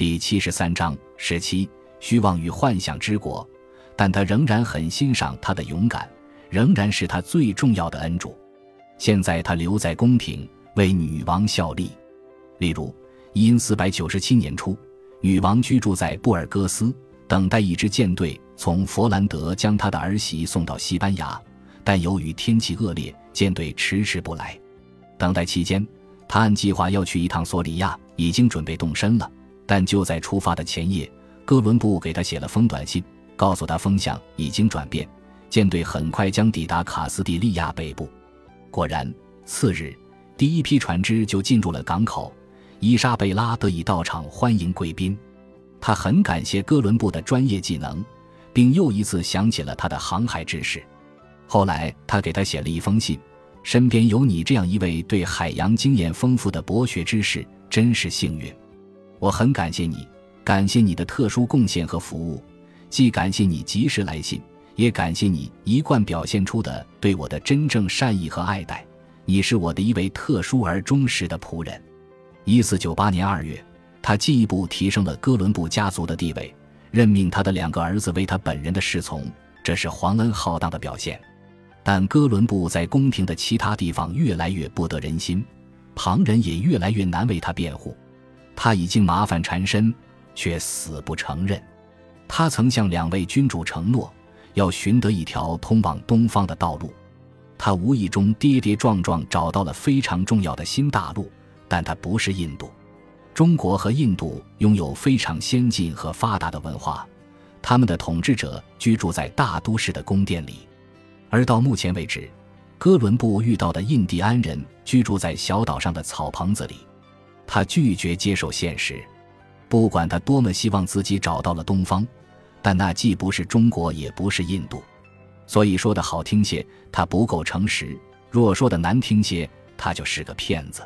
第七十三章十七虚妄与幻想之国，但他仍然很欣赏他的勇敢，仍然是他最重要的恩主。现在他留在宫廷为女王效力。例如，因四百九十七年初，女王居住在布尔戈斯，等待一支舰队从佛兰德将她的儿媳送到西班牙，但由于天气恶劣，舰队迟迟不来。等待期间，他按计划要去一趟索里亚，已经准备动身了。但就在出发的前夜，哥伦布给他写了封短信，告诉他风向已经转变，舰队很快将抵达卡斯蒂利亚北部。果然，次日第一批船只就进入了港口，伊莎贝拉得以到场欢迎贵宾。他很感谢哥伦布的专业技能，并又一次想起了他的航海知识。后来，他给他写了一封信：“身边有你这样一位对海洋经验丰富的博学之士，真是幸运。”我很感谢你，感谢你的特殊贡献和服务，既感谢你及时来信，也感谢你一贯表现出的对我的真正善意和爱戴。你是我的一位特殊而忠实的仆人。一四九八年二月，他进一步提升了哥伦布家族的地位，任命他的两个儿子为他本人的侍从，这是皇恩浩荡的表现。但哥伦布在宫廷的其他地方越来越不得人心，旁人也越来越难为他辩护。他已经麻烦缠身，却死不承认。他曾向两位君主承诺，要寻得一条通往东方的道路。他无意中跌跌撞撞找到了非常重要的新大陆，但它不是印度。中国和印度拥有非常先进和发达的文化，他们的统治者居住在大都市的宫殿里，而到目前为止，哥伦布遇到的印第安人居住在小岛上的草棚子里。他拒绝接受现实，不管他多么希望自己找到了东方，但那既不是中国，也不是印度。所以说的好听些，他不够诚实；若说的难听些，他就是个骗子。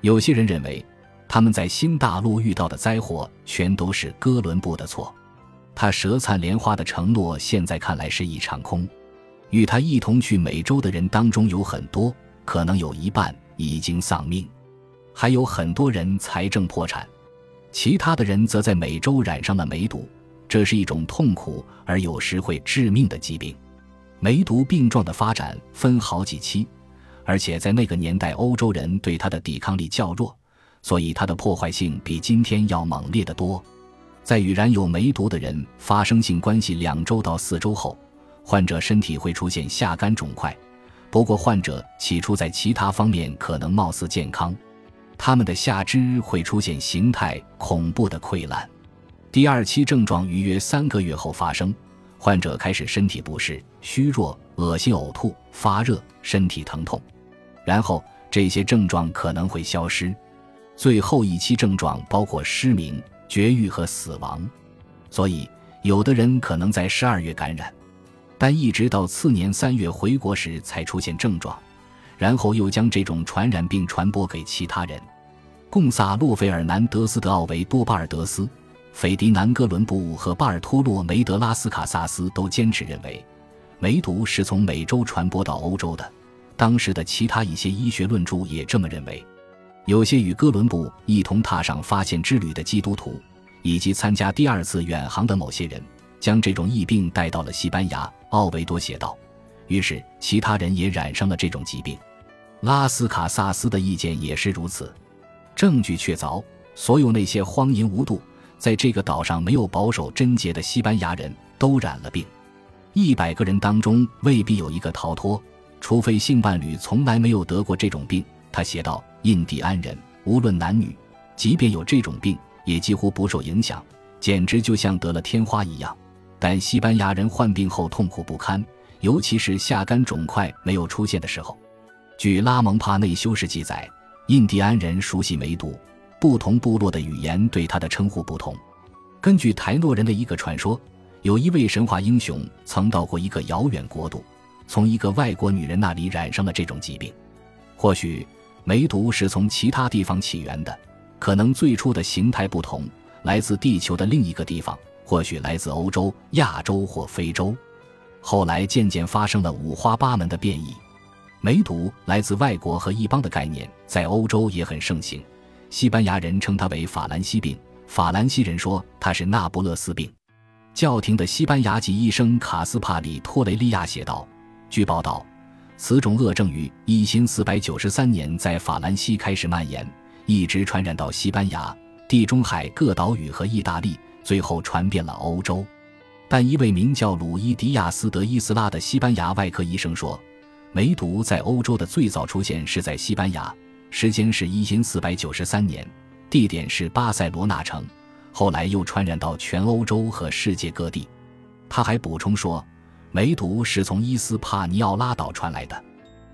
有些人认为，他们在新大陆遇到的灾祸全都是哥伦布的错。他舌灿莲花的承诺，现在看来是一场空。与他一同去美洲的人当中有很多，可能有一半已经丧命。还有很多人财政破产，其他的人则在美洲染上了梅毒，这是一种痛苦而有时会致命的疾病。梅毒病状的发展分好几期，而且在那个年代欧洲人对它的抵抗力较弱，所以它的破坏性比今天要猛烈得多。在与染有梅毒的人发生性关系两周到四周后，患者身体会出现下肝肿块，不过患者起初在其他方面可能貌似健康。他们的下肢会出现形态恐怖的溃烂，第二期症状于约三个月后发生，患者开始身体不适、虚弱、恶心、呕吐、发热、身体疼痛，然后这些症状可能会消失。最后一期症状包括失明、绝育和死亡，所以有的人可能在十二月感染，但一直到次年三月回国时才出现症状，然后又将这种传染病传播给其他人。贡萨洛·费尔南德斯·德奥维多·巴尔德斯、斐迪南·哥伦布和巴尔托洛·梅德拉斯卡萨斯都坚持认为，梅毒是从美洲传播到欧洲的。当时的其他一些医学论著也这么认为。有些与哥伦布一同踏上发现之旅的基督徒，以及参加第二次远航的某些人，将这种疫病带到了西班牙。奥维多写道：“于是其他人也染上了这种疾病。”拉斯卡萨斯的意见也是如此。证据确凿，所有那些荒淫无度，在这个岛上没有保守贞洁的西班牙人都染了病。一百个人当中未必有一个逃脱，除非性伴侣从来没有得过这种病。他写道：“印第安人无论男女，即便有这种病，也几乎不受影响，简直就像得了天花一样。但西班牙人患病后痛苦不堪，尤其是下肝肿块没有出现的时候。”据拉蒙帕内修士记载。印第安人熟悉梅毒，不同部落的语言对他的称呼不同。根据台诺人的一个传说，有一位神话英雄曾到过一个遥远国度，从一个外国女人那里染上了这种疾病。或许梅毒是从其他地方起源的，可能最初的形态不同，来自地球的另一个地方，或许来自欧洲、亚洲或非洲，后来渐渐发生了五花八门的变异。梅毒来自外国和异邦的概念在欧洲也很盛行，西班牙人称它为法兰西病，法兰西人说它是那不勒斯病。教廷的西班牙籍医生卡斯帕里托雷利亚写道：“据报道，此种恶症于一千四百九十三年在法兰西开始蔓延，一直传染到西班牙、地中海各岛屿和意大利，最后传遍了欧洲。”但一位名叫鲁伊迪亚斯德伊斯拉的西班牙外科医生说，梅毒在欧洲的最早出现是在西班牙，时间是一千四百九十三年，地点是巴塞罗那城。后来又传染到全欧洲和世界各地。他还补充说，梅毒是从伊斯帕尼奥拉岛传来的。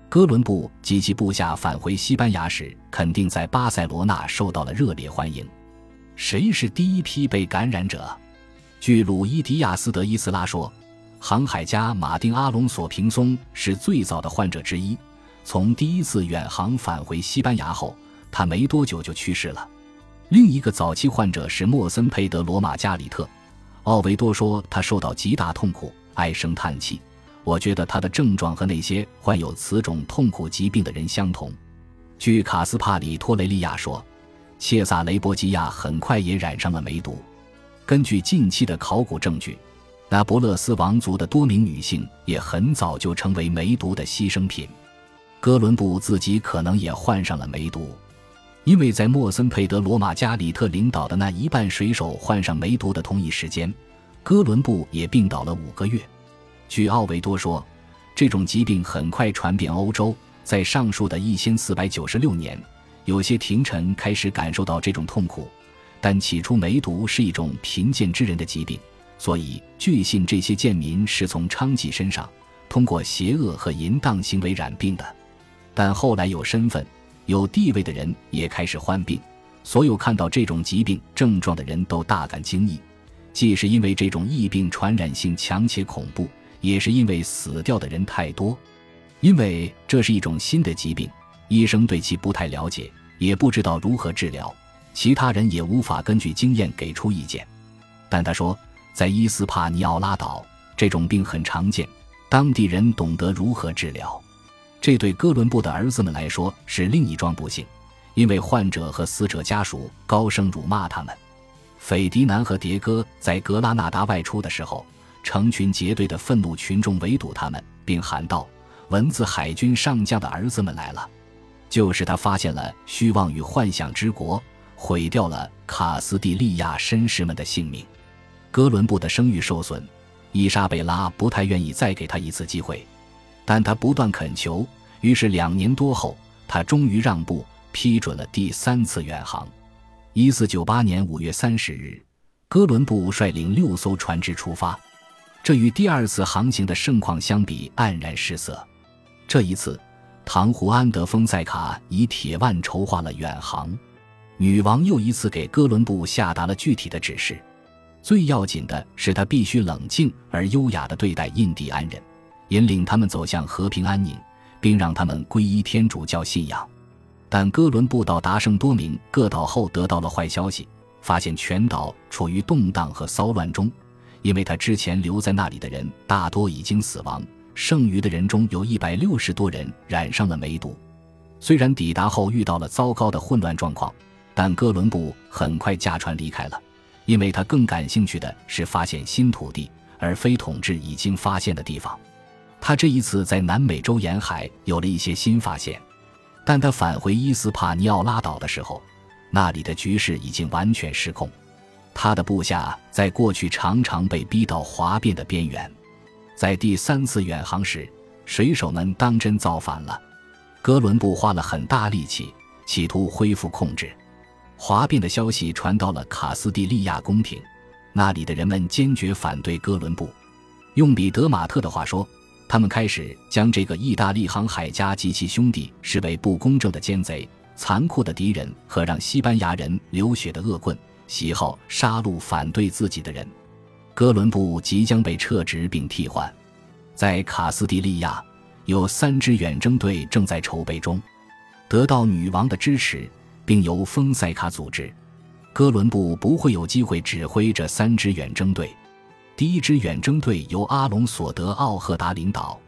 哥伦布及其部下返回西班牙时，肯定在巴塞罗那受到了热烈欢迎。谁是第一批被感染者？据鲁伊迪亚斯德伊斯拉说，航海家马丁阿隆索平松是最早的患者之一。从第一次远航返回西班牙后，他没多久就去世了。另一个早期患者是莫森佩德罗马加里特，奥维多说他受到极大痛苦，唉声叹气。我觉得他的症状和那些患有此种痛苦疾病的人相同。据卡斯帕里托雷利亚说，切萨雷波基亚很快也染上了梅毒。根据近期的考古证据，那不勒斯王族的多名女性也很早就成为梅毒的牺牲品。哥伦布自己可能也患上了梅毒。因为在莫森佩德罗马加里特领导的那一半水手患上梅毒的同一时间，哥伦布也病倒了五个月。据奥维多说，这种疾病很快传遍欧洲。在上述的一千四百九十六年，有些廷臣开始感受到这种痛苦，但起初梅毒是一种贫贱之人的疾病，所以据信这些贱民是从娼妓身上通过邪恶和淫荡行为染病的。但后来有身份。有地位的人也开始患病，所有看到这种疾病症状的人都大感惊异，既是因为这种疫病传染性强且恐怖，也是因为死掉的人太多。因为这是一种新的疾病，医生对其不太了解，也不知道如何治疗，其他人也无法根据经验给出意见。但他说，在伊斯帕尼奥拉岛，这种病很常见，当地人懂得如何治疗。这对哥伦布的儿子们来说是另一桩不幸，因为患者和死者家属高声辱骂他们。斐迪南和迭戈在格拉纳达外出的时候，成群结队的愤怒群众围堵他们，并喊道：“文字海军上将的儿子们来了！”就是他发现了虚妄与幻想之国，毁掉了卡斯蒂利亚绅士们的性命。哥伦布的声誉受损，伊莎贝拉不太愿意再给他一次机会。但他不断恳求，于是两年多后，他终于让步，批准了第三次远航。一四九八年五月三十日，哥伦布率领六艘船只出发。这与第二次航行的盛况相比黯然失色。这一次，唐胡安德丰塞卡以铁腕筹划了远航。女王又一次给哥伦布下达了具体的指示，最要紧的是他必须冷静而优雅地对待印第安人。引领他们走向和平安宁，并让他们皈依天主教信仰。但哥伦布到达圣多明各岛后，得到了坏消息，发现全岛处于动荡和骚乱中，因为他之前留在那里的人大多已经死亡，剩余的人中有一百六十多人染上了梅毒。虽然抵达后遇到了糟糕的混乱状况，但哥伦布很快驾船离开了，因为他更感兴趣的是发现新土地，而非统治已经发现的地方。他这一次在南美洲沿海有了一些新发现，但他返回伊斯帕尼奥拉岛的时候，那里的局势已经完全失控。他的部下在过去常常被逼到哗变的边缘，在第三次远航时，水手们当真造反了。哥伦布花了很大力气，企图恢复控制。哗变的消息传到了卡斯蒂利亚宫廷，那里的人们坚决反对哥伦布。用彼得马特的话说。他们开始将这个意大利航海家及其兄弟视为不公正的奸贼、残酷的敌人和让西班牙人流血的恶棍，喜好杀戮反对自己的人。哥伦布即将被撤职并替换。在卡斯蒂利亚，有三支远征队正在筹备中，得到女王的支持，并由丰塞卡组织。哥伦布不会有机会指挥这三支远征队。第一支远征队由阿隆索·德奥赫达领导，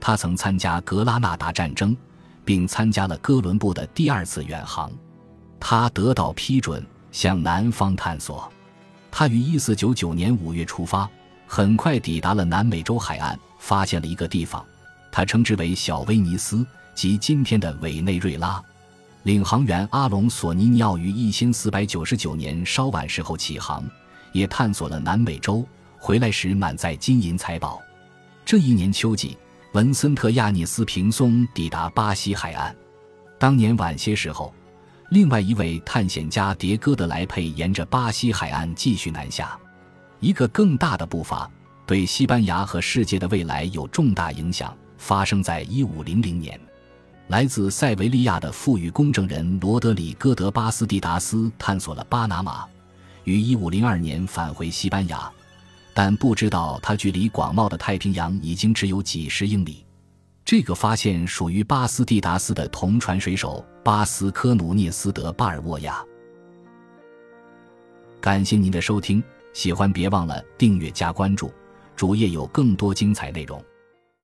他曾参加格拉纳达战争，并参加了哥伦布的第二次远航。他得到批准，向南方探索。他于1499年5月出发，很快抵达了南美洲海岸，发现了一个地方，他称之为小威尼斯，即今天的委内瑞拉。领航员阿隆索尼尼奥于1499年稍晚时候起航，也探索了南美洲，回来时满载金银财宝。这一年秋季，文森特亚尼斯平松抵达巴西海岸。当年晚些时候。另外一位探险家迭戈德莱佩沿着巴西海岸继续南下，一个更大的步伐对西班牙和世界的未来有重大影响。发生在一五零零年，来自塞维利亚的富裕公证人罗德里戈德巴斯蒂达斯探索了巴拿马，于一五零二年返回西班牙，但不知道他距离广袤的太平洋已经只有几十英里。这个发现属于巴斯蒂达斯的同船水手巴斯科努涅斯德巴尔沃亚。感谢您的收听，喜欢别忘了订阅加关注，主页有更多精彩内容。